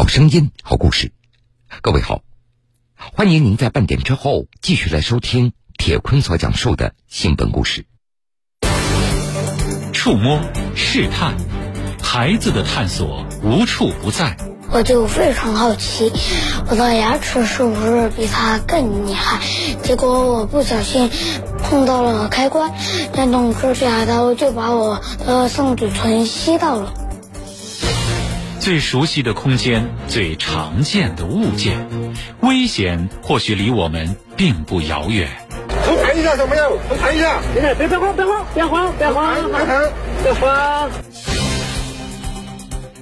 好声音，好故事。各位好，欢迎您在半点之后继续来收听铁坤所讲述的新闻故事。触摸、试探，孩子的探索无处不在。我就非常好奇，我的牙齿是不是比他更厉害？结果我不小心碰到了开关，电动指甲刀就把我的上嘴唇吸到了。最熟悉的空间，最常见的物件，危险或许离我们并不遥远。都弹一下，小朋友，都弹一下。别别别慌，别慌，别慌，别慌，别慌。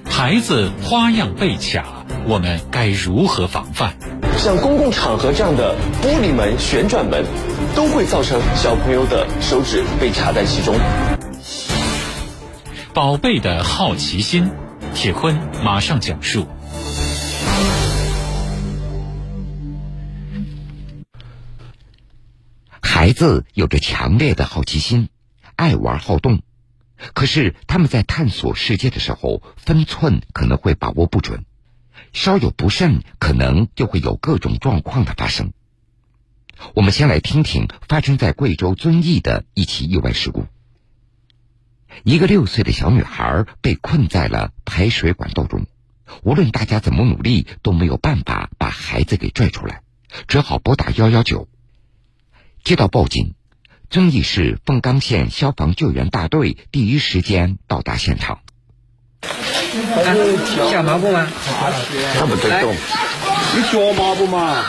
孩子花样被卡，我们该如何防范？像公共场合这样的玻璃门、旋转门，都会造成小朋友的手指被卡在其中。宝贝的好奇心，铁坤马上讲述。孩子有着强烈的好奇心，爱玩好动。可是他们在探索世界的时候，分寸可能会把握不准，稍有不慎，可能就会有各种状况的发生。我们先来听听发生在贵州遵义的一起意外事故。一个六岁的小女孩被困在了排水管道中，无论大家怎么努力，都没有办法把孩子给拽出来，只好拨打幺幺九。接到报警。遵义市凤冈县消防救援大队第一时间到达现场。下抹布吗？他不在动。你学抹布吗？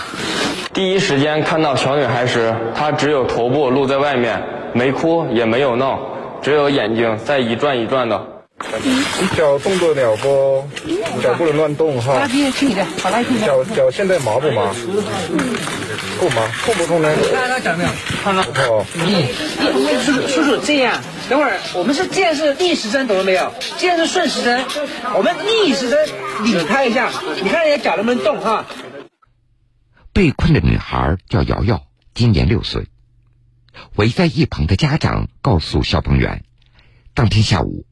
第一时间看到小女孩时，她只有头部露在外面，没哭也没有闹，只有眼睛在一转一转的。你脚动作了不？脚不能乱动哈。垃圾轻一点，把垃圾轻脚脚现在麻不麻？痛吗？痛不痛呢？看到脚没有？看到。哦。嗯，叔叔叔叔这样，等会儿我们是剑是逆时针，懂了没有？剑是顺时针，我们逆时针拧开一下，你看人家脚能不能动哈？被困的女孩叫瑶瑶，今年六岁。围在一旁的家长告诉消防员，当天下午，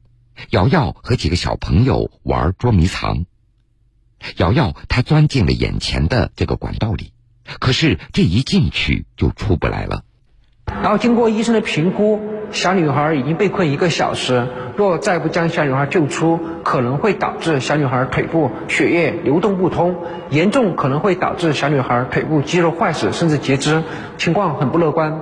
瑶瑶和几个小朋友玩捉迷藏。瑶瑶她钻进了眼前的这个管道里。可是这一进去就出不来了。然后经过医生的评估，小女孩已经被困一个小时，若再不将小女孩救出，可能会导致小女孩腿部血液流动不通，严重可能会导致小女孩腿部肌肉坏死甚至截肢，情况很不乐观。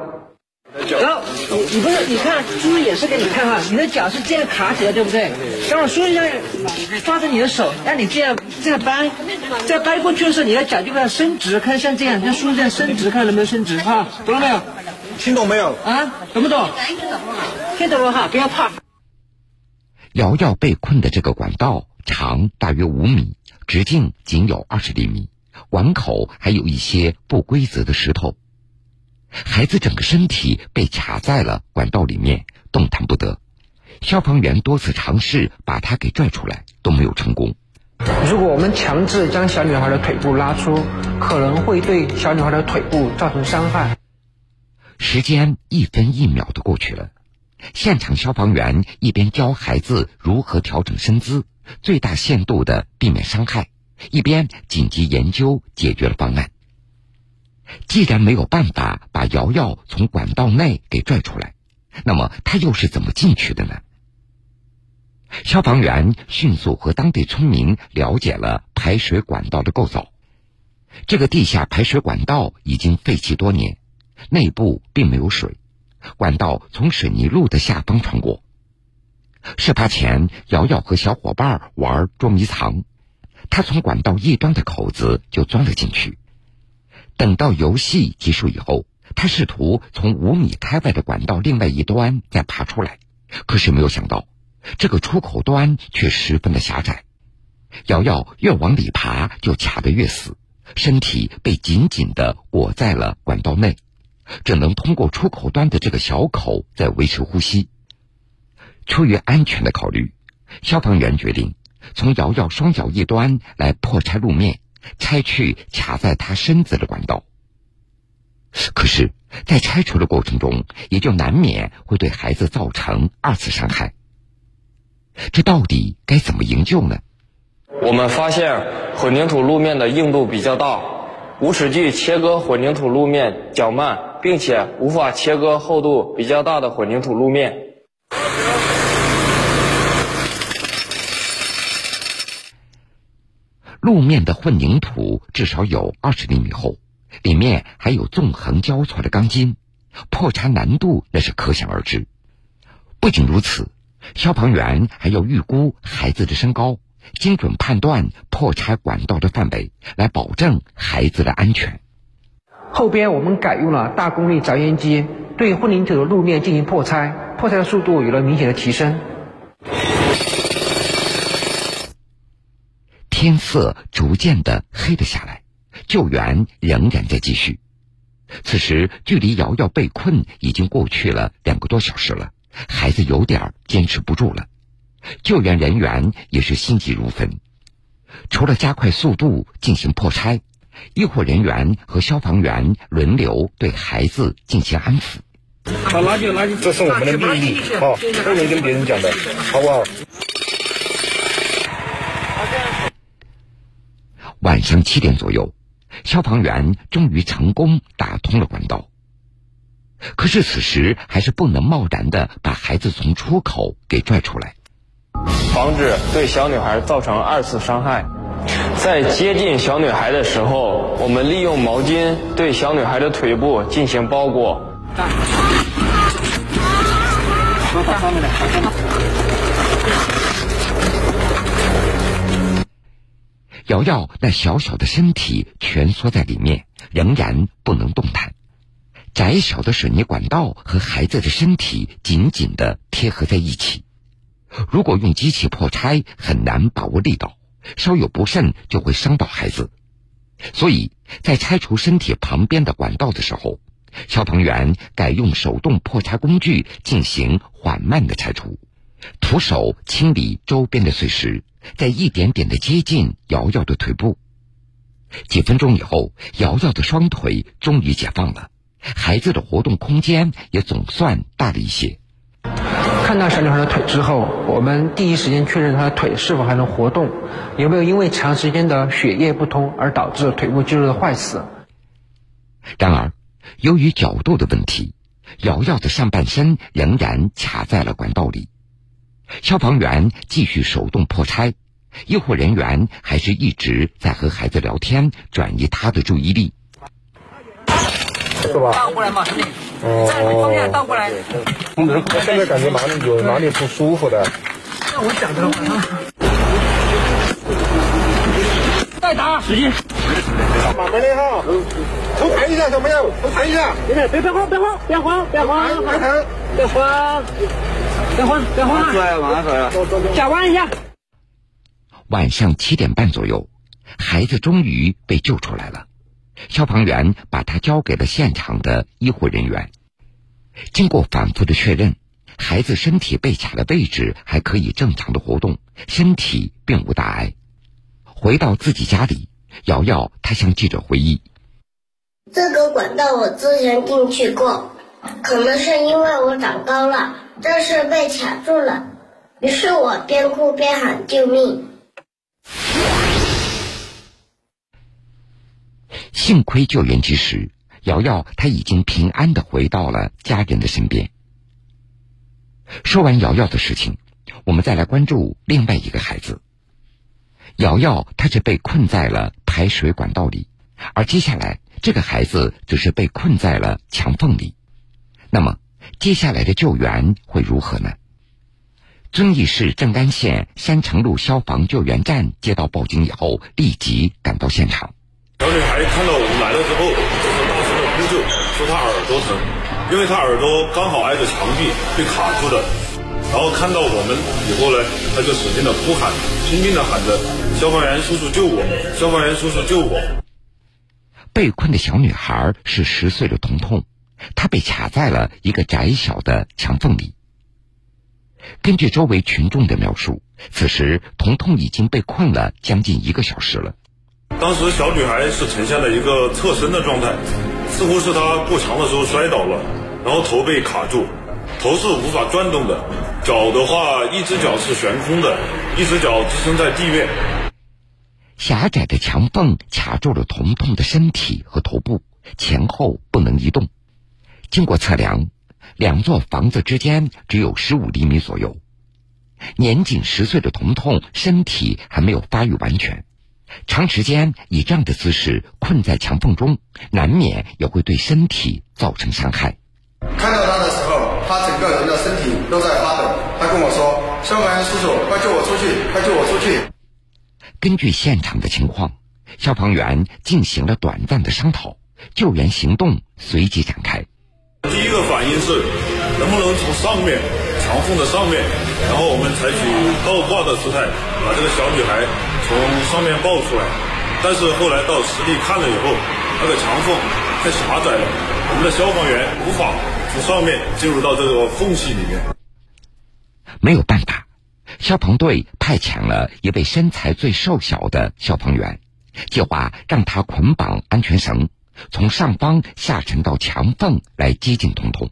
然后你你不是你看，叔叔也是给你看哈，你的脚是这样卡起来，对不对？等会儿叔叔让抓着你的手，让你这样这样掰，这样掰过去的时候，你的脚就给它伸直，看像这样，像叔叔这样伸直，看能不能伸直哈？懂了没有？听懂没有？啊，懂不懂？听懂了哈，不要怕。瑶瑶被困的这个管道长大约五米，直径仅有二十厘米，管口还有一些不规则的石头。孩子整个身体被卡在了管道里面，动弹不得。消防员多次尝试把他给拽出来，都没有成功。如果我们强制将小女孩的腿部拉出，可能会对小女孩的腿部造成伤害。时间一分一秒的过去了，现场消防员一边教孩子如何调整身姿，最大限度的避免伤害，一边紧急研究解决了方案。既然没有办法把瑶瑶从管道内给拽出来，那么他又是怎么进去的呢？消防员迅速和当地村民了解了排水管道的构造。这个地下排水管道已经废弃多年，内部并没有水，管道从水泥路的下方穿过。事发前，瑶瑶和小伙伴玩捉迷藏，他从管道一端的口子就钻了进去。等到游戏结束以后，他试图从五米开外的管道另外一端再爬出来，可是没有想到，这个出口端却十分的狭窄。瑶瑶越往里爬，就卡得越死，身体被紧紧的裹在了管道内，只能通过出口端的这个小口在维持呼吸。出于安全的考虑，消防员决定从瑶瑶双脚一端来破拆路面。拆去卡在他身子的管道，可是，在拆除的过程中，也就难免会对孩子造成二次伤害。这到底该怎么营救呢？我们发现混凝土路面的硬度比较大，无齿锯切割混凝土路面较慢，并且无法切割厚度比较大的混凝土路面。路面的混凝土至少有二十厘米厚，里面还有纵横交错的钢筋，破拆难度那是可想而知。不仅如此，消防员还要预估孩子的身高，精准判断破拆管道的范围，来保证孩子的安全。后边我们改用了大功率凿岩机，对混凝土的路面进行破拆，破拆的速度有了明显的提升。天色逐渐的黑了下来，救援仍然在继续。此时距离瑶瑶被困已经过去了两个多小时了，孩子有点坚持不住了。救援人员也是心急如焚，除了加快速度进行破拆，医护人员和消防员轮流对孩子进行安抚。好，垃圾垃圾，这是我们的秘密，好，不能跟别人讲的，好不好？晚上七点左右，消防员终于成功打通了管道。可是此时还是不能贸然的把孩子从出口给拽出来，防止对小女孩造成二次伤害。在接近小女孩的时候，我们利用毛巾对小女孩的腿部进行包裹。瑶瑶那小小的身体蜷缩在里面，仍然不能动弹。窄小的水泥管道和孩子的身体紧紧的贴合在一起，如果用机器破拆，很难把握力道，稍有不慎就会伤到孩子。所以在拆除身体旁边的管道的时候，消防员改用手动破拆工具进行缓慢的拆除，徒手清理周边的碎石。在一点点的接近瑶瑶的腿部，几分钟以后，瑶瑶的双腿终于解放了，孩子的活动空间也总算大了一些。看到小女孩的腿之后，我们第一时间确认她的腿是否还能活动，有没有因为长时间的血液不通而导致腿部肌肉的坏死。然而，由于角度的问题，瑶瑶的上半身仍然卡在了管道里。消防员继续手动破拆，医护人员还是一直在和孩子聊天，转移他的注意力。是吧？倒过来嘛，兄弟。哦。方向倒过来。我现在感觉哪里有哪里不舒服的。那我讲的话，再打，使劲。慢慢的哈，头抬一下，小朋友，头抬一下。别别别慌，别慌，别慌，别慌，别慌。别慌，别慌！出来了，马上出来了。脚弯一下。晚上七点半左右，孩子终于被救出来了。消防员把他交给了现场的医护人员。经过反复的确认，孩子身体被卡的位置还可以正常的活动，身体并无大碍。回到自己家里，瑶瑶她向记者回忆：“这个管道我之前进去过，可能是因为我长高了。”这是被卡住了，于是我边哭边喊救命。幸亏救援及时，瑶瑶她已经平安的回到了家人的身边。说完瑶瑶的事情，我们再来关注另外一个孩子。瑶瑶她是被困在了排水管道里，而接下来这个孩子只是被困在了墙缝里。那么？接下来的救援会如何呢？遵义市正安县山城路消防救援站接到报警以后，立即赶到现场。小女孩看到我们来了之后，就是大声的呼救，说她耳朵疼，因为她耳朵刚好挨着墙壁被卡住的。然后看到我们以后呢，她就使劲的哭喊，拼命的喊着：“消防员叔叔救我！消防员叔叔救我！”被困的小女孩是十岁的彤彤。他被卡在了一个窄小的墙缝里。根据周围群众的描述，此时彤彤已经被困了将近一个小时了。当时小女孩是呈现了一个侧身的状态，似乎是她过墙的时候摔倒了，然后头被卡住，头是无法转动的，脚的话一只脚是悬空的，一只脚支撑在地面。狭窄的墙缝卡住了彤彤的身体和头部，前后不能移动。经过测量，两座房子之间只有十五厘米左右。年仅十岁的彤彤身体还没有发育完全，长时间以这样的姿势困在墙缝中，难免也会对身体造成伤害。看到他的时候，他整个人的身体都在发抖。他跟我说：“消防员叔叔，快救我出去！快救我出去！”根据现场的情况，消防员进行了短暂的商讨，救援行动随即展开。第一个反应是，能不能从上面墙缝的上面，然后我们采取倒挂的姿态，把这个小女孩从上面抱出来。但是后来到实地看了以后，那个墙缝太狭窄了，我们的消防员无法从上面进入到这个缝隙里面。没有办法。消防队派遣了一位身材最瘦小的消防员，计划让他捆绑安全绳，从上方下沉到墙缝来接近彤彤。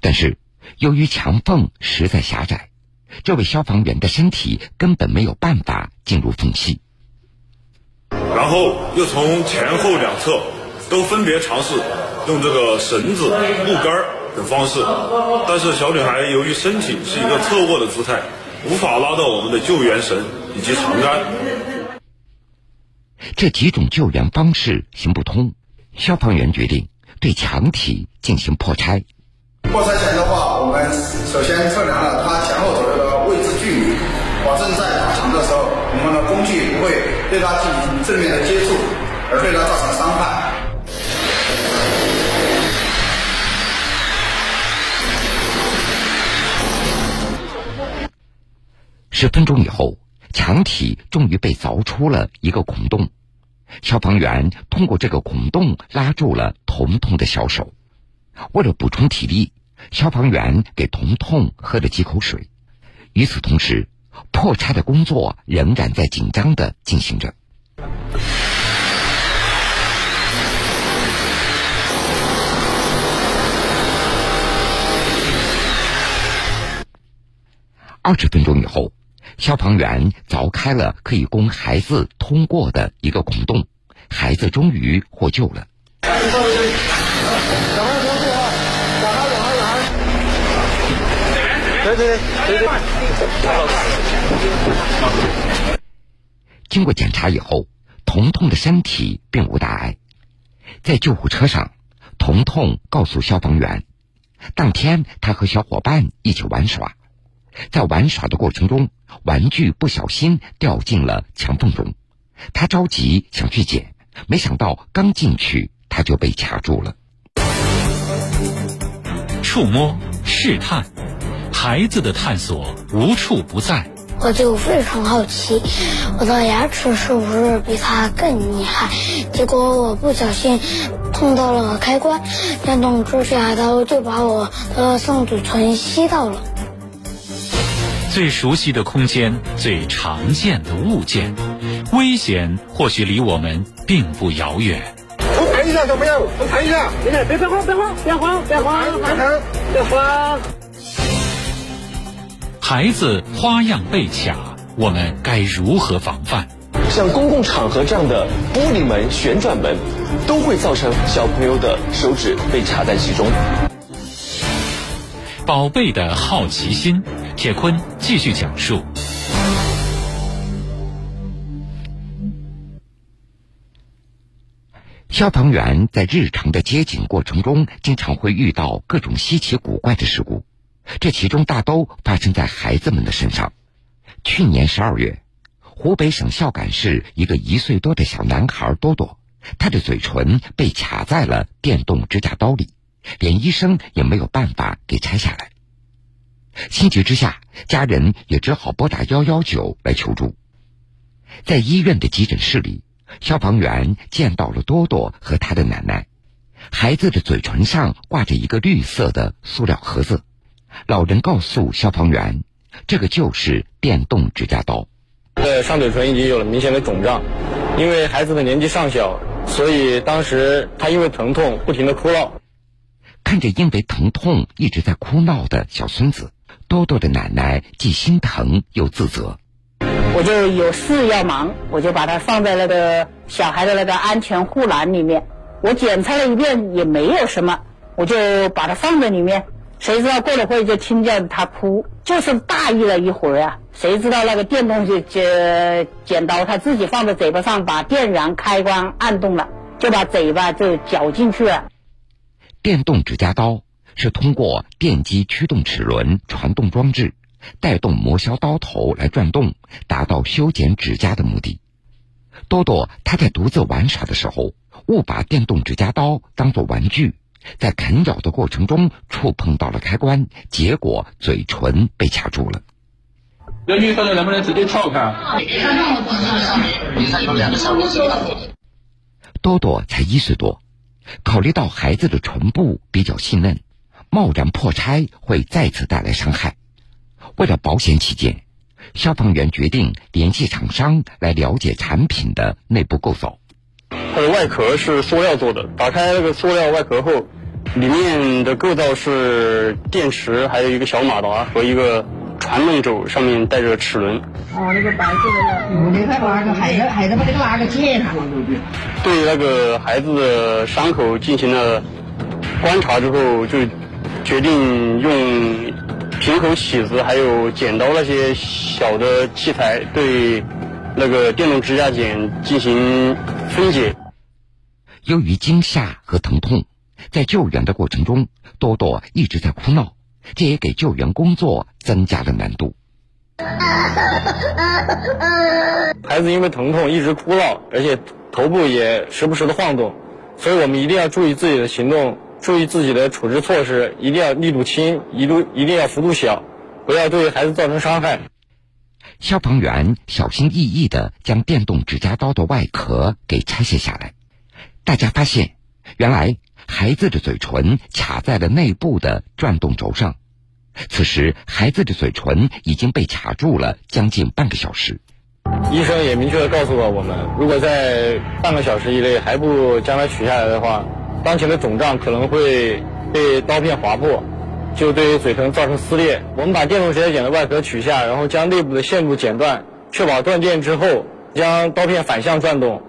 但是由于墙缝实在狭窄，这位消防员的身体根本没有办法进入缝隙。然后又从前后两侧都分别尝试用这个绳子、木杆等方式，但是小女孩由于身体是一个侧卧的姿态。无法拉到我们的救援绳以及长杆，这几种救援方式行不通。消防员决定对墙体进行破拆。破拆前的话，我们首先测量了它前后左右的位置距离，保证在打墙的时候，我们的工具不会对它进行正面的接触，而对它造成伤害。十分钟以后，墙体终于被凿出了一个孔洞。消防员通过这个孔洞拉住了彤彤的小手。为了补充体力，消防员给彤彤喝了几口水。与此同时，破拆的工作仍然在紧张的进行着。二十分钟以后。消防员凿开了可以供孩子通过的一个孔洞，孩子终于获救了。经过检查以后，彤彤的身体并无大碍。在救护车上，彤彤告诉消防员，当天他和小伙伴一起玩耍。在玩耍的过程中，玩具不小心掉进了墙缝中，他着急想去捡，没想到刚进去他就被卡住了。触摸、试探，孩子的探索无处不在。我就非常好奇，我的牙齿是不是比他更厉害？结果我不小心碰到了开关，电动指甲刀就把我的上嘴唇吸到了。最熟悉的空间，最常见的物件，危险或许离我们并不遥远。我看一下，小朋友，我看一下，别别别慌，别慌，别慌，别慌，别慌。孩子花样被卡，我们该如何防范？像公共场合这样的玻璃门、旋转门，都会造成小朋友的手指被卡在其中。宝贝的好奇心，铁坤继续讲述。消防员在日常的接警过程中，经常会遇到各种稀奇古怪的事故，这其中大都发生在孩子们的身上。去年十二月，湖北省孝感市一个一岁多的小男孩多多，他的嘴唇被卡在了电动指甲刀里。连医生也没有办法给拆下来。心急之下，家人也只好拨打幺幺九来求助。在医院的急诊室里，消防员见到了多多和他的奶奶。孩子的嘴唇上挂着一个绿色的塑料盒子。老人告诉消防员，这个就是电动指甲刀。呃，上嘴唇已经有了明显的肿胀，因为孩子的年纪尚小，所以当时他因为疼痛不停的哭闹。看着因为疼痛一直在哭闹的小孙子，多多的奶奶既心疼又自责。我就有事要忙，我就把它放在那个小孩的那个安全护栏里面。我检查了一遍也没有什么，我就把它放在里面。谁知道过了会就听见他哭，就是大意了一会儿啊。谁知道那个电动就剪剪刀，他自己放在嘴巴上，把电源开关按动了，就把嘴巴就绞进去了。电动指甲刀是通过电机驱动齿轮传动装置，带动磨削刀头来转动，达到修剪指甲的目的。多多他在独自玩耍的时候，误把电动指甲刀当作玩具。在啃咬的过程中触碰到了开关，结果嘴唇被卡住了。有女朋友能不能直接撬开？多多才一岁多，考虑到孩子的唇部比较细嫩，贸然破拆会再次带来伤害。为了保险起见，消防员决定联系厂商来了解产品的内部构造。它的外壳是塑料做的，打开那个塑料外壳后，里面的构造是电池，还有一个小马达和一个传动轴，上面带着齿轮。哦，那个白色的那，那块挖个孩子，孩子把那个拉个剪了。对那个孩子的伤口进行了观察之后，就决定用平口起子还有剪刀那些小的器材对那个电动指甲剪进行分解。由于惊吓和疼痛，在救援的过程中，多多一直在哭闹，这也给救援工作增加了难度。孩子因为疼痛一直哭闹，而且头部也时不时的晃动，所以我们一定要注意自己的行动，注意自己的处置措施，一定要力度轻，一度一定要幅度小，不要对孩子造成伤害。消防员小心翼翼地将电动指甲刀的外壳给拆卸下来。大家发现，原来孩子的嘴唇卡在了内部的转动轴上。此时，孩子的嘴唇已经被卡住了将近半个小时。医生也明确的告诉了我们，如果在半个小时以内还不将它取下来的话，当前的肿胀可能会被刀片划破，就对嘴唇造成撕裂。我们把电动指甲剪的外壳取下，然后将内部的线路剪断，确保断电之后，将刀片反向转动。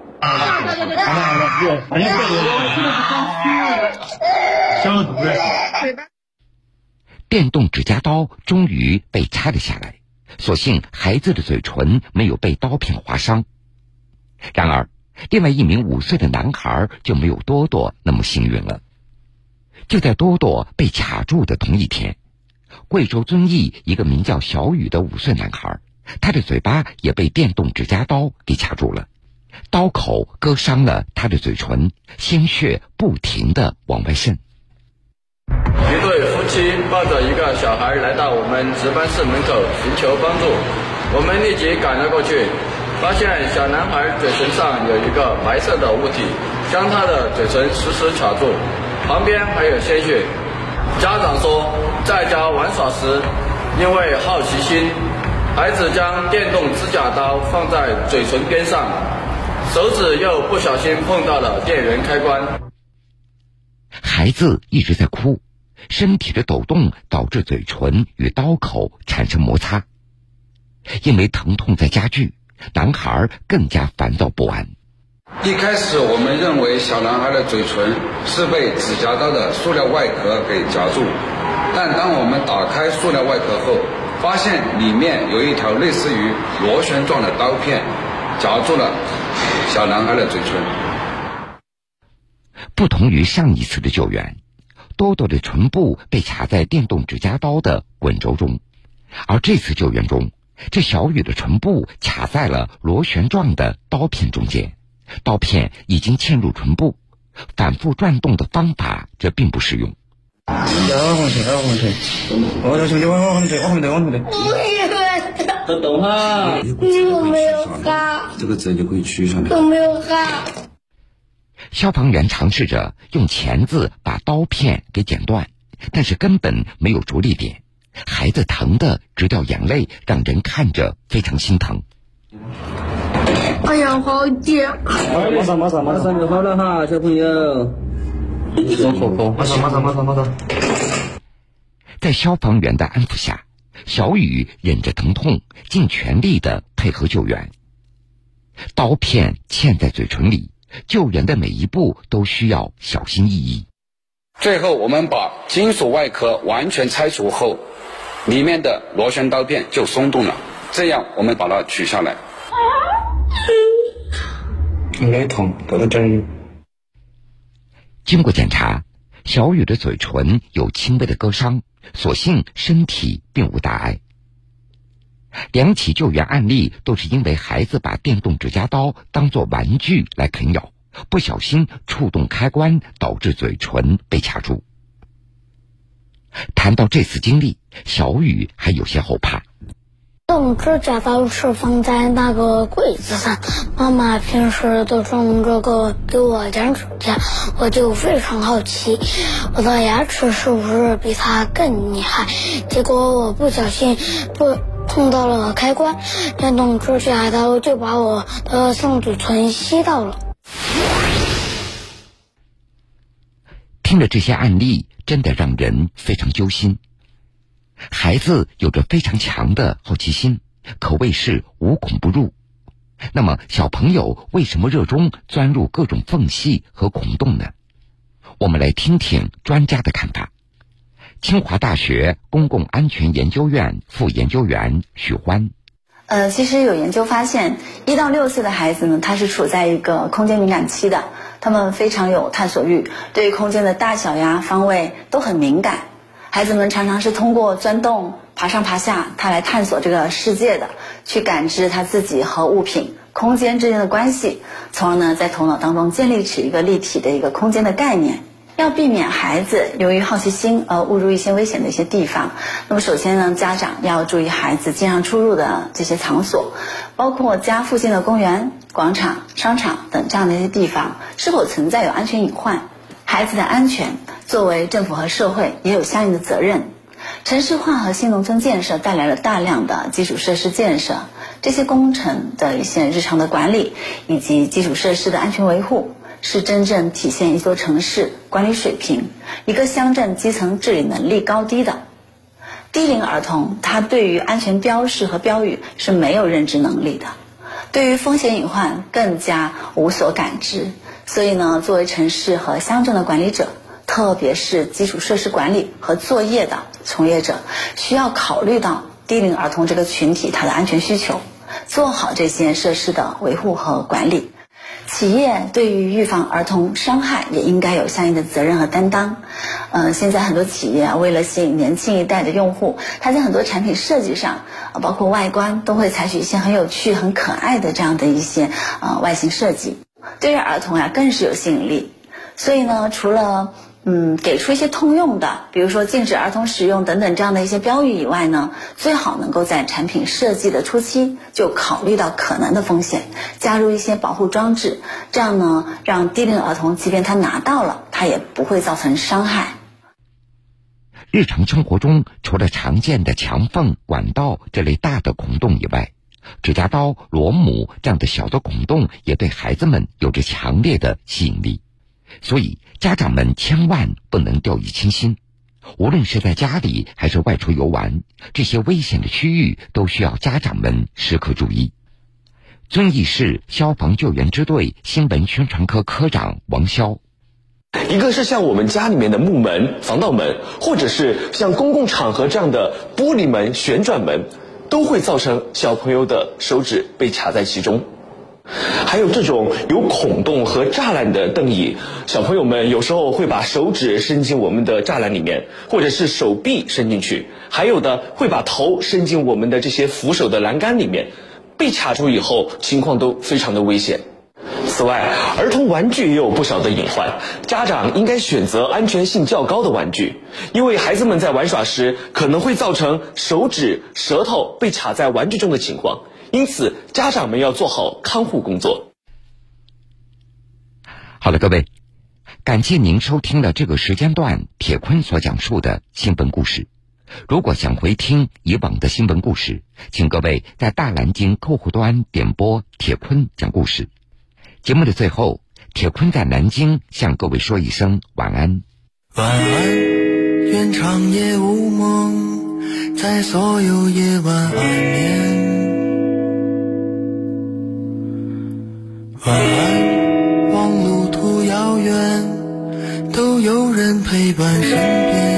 电动指甲刀终于被拆了下来，所幸孩子的嘴唇没有被刀片划伤。然而，另外一名五岁的男孩就没有多多那么幸运了。就在多多被卡住的同一天，贵州遵义一个名叫小雨的五岁男孩，他的嘴巴也被电动指甲刀给卡住了。刀口割伤了他的嘴唇，鲜血不停的往外渗。一对夫妻抱着一个小孩来到我们值班室门口寻求帮助，我们立即赶了过去，发现小男孩嘴唇上有一个白色的物体，将他的嘴唇死死卡住，旁边还有鲜血。家长说，在家玩耍时，因为好奇心，孩子将电动指甲刀放在嘴唇边上。手指又不小心碰到了电源开关，孩子一直在哭，身体的抖动导致嘴唇与刀口产生摩擦。因为疼痛在加剧，男孩更加烦躁不安。一开始我们认为小男孩的嘴唇是被指甲刀的塑料外壳给夹住，但当我们打开塑料外壳后，发现里面有一条类似于螺旋状的刀片夹住了。小男孩的嘴唇。不同于上一次的救援，多多的唇部被卡在电动指甲刀的滚轴中，而这次救援中，这小雨的唇部卡在了螺旋状的刀片中间，刀片已经嵌入唇部，反复转动的方法这并不适用。都懂哈！你有没有哈？这个字就可以取下来。有没有哈？消防员尝试着用钳子把刀片给剪断，但是根本没有着力点，孩子疼得直掉眼泪，让人看着非常心疼。哎呀，好紧！马上马上马上就好了哈，小朋友。松口口，马上马上马上马上。在消防员的安抚下。小雨忍着疼痛，尽全力的配合救援。刀片嵌在嘴唇里，救援的每一步都需要小心翼翼。最后，我们把金属外壳完全拆除后，里面的螺旋刀片就松动了。这样，我们把它取下来。有点痛，都在这儿。经过检查，小雨的嘴唇有轻微的割伤，所幸身体并无大碍。两起救援案例都是因为孩子把电动指甲刀当做玩具来啃咬，不小心触动开关，导致嘴唇被卡住。谈到这次经历，小雨还有些后怕。用指甲刀是放在那个柜子上，妈妈平时都用这个给我剪指甲，我就非常好奇，我的牙齿是不是比它更厉害？结果我不小心不碰到了开关，电动指甲刀就把我的上嘴唇吸到了。听着这些案例，真的让人非常揪心。孩子有着非常强的好奇心，可谓是无孔不入。那么，小朋友为什么热衷钻入各种缝隙和孔洞呢？我们来听听专家的看法。清华大学公共安全研究院副研究员许欢。呃，其实有研究发现，一到六岁的孩子呢，他是处在一个空间敏感期的，他们非常有探索欲，对空间的大小呀、方位都很敏感。孩子们常常是通过钻洞、爬上爬下，他来探索这个世界的，去感知他自己和物品、空间之间的关系，从而呢，在头脑当中建立起一个立体的一个空间的概念。要避免孩子由于好奇心而误入一些危险的一些地方，那么首先呢，家长要注意孩子经常出入的这些场所，包括家附近的公园、广场、商场等这样的一些地方，是否存在有安全隐患。孩子的安全，作为政府和社会也有相应的责任。城市化和新农村建设带来了大量的基础设施建设，这些工程的一些日常的管理以及基础设施的安全维护，是真正体现一座城市管理水平、一个乡镇基层治理能力高低的。低龄儿童他对于安全标识和标语是没有认知能力的，对于风险隐患更加无所感知。所以呢，作为城市和乡镇的管理者，特别是基础设施管理和作业的从业者，需要考虑到低龄儿童这个群体他的安全需求，做好这些设施的维护和管理。企业对于预防儿童伤害也应该有相应的责任和担当。嗯，现在很多企业啊为了吸引年轻一代的用户，它在很多产品设计上，包括外观，都会采取一些很有趣、很可爱的这样的一些呃外形设计。对于儿童呀，更是有吸引力。所以呢，除了嗯给出一些通用的，比如说禁止儿童使用等等这样的一些标语以外呢，最好能够在产品设计的初期就考虑到可能的风险，加入一些保护装置，这样呢，让低龄儿童即便他拿到了，他也不会造成伤害。日常生活中，除了常见的墙缝、管道这类大的孔洞以外，指甲刀、螺母这样的小的孔洞也对孩子们有着强烈的吸引力，所以家长们千万不能掉以轻心。无论是在家里还是外出游玩，这些危险的区域都需要家长们时刻注意。遵义市消防救援支队新闻宣传科科长王潇，一个是像我们家里面的木门、防盗门，或者是像公共场合这样的玻璃门、旋转门。都会造成小朋友的手指被卡在其中，还有这种有孔洞和栅栏的凳椅，小朋友们有时候会把手指伸进我们的栅栏里面，或者是手臂伸进去，还有的会把头伸进我们的这些扶手的栏杆里面，被卡住以后，情况都非常的危险。此外，儿童玩具也有不少的隐患，家长应该选择安全性较高的玩具，因为孩子们在玩耍时可能会造成手指、舌头被卡在玩具中的情况，因此家长们要做好看护工作。好了，各位，感谢您收听了这个时间段铁坤所讲述的新闻故事。如果想回听以往的新闻故事，请各位在大蓝鲸客户端点播铁坤讲故事。节目的最后，铁坤在南京向各位说一声晚安。晚安，愿长夜无梦，在所有夜晚安眠。晚安，望路途遥远，都有人陪伴身边。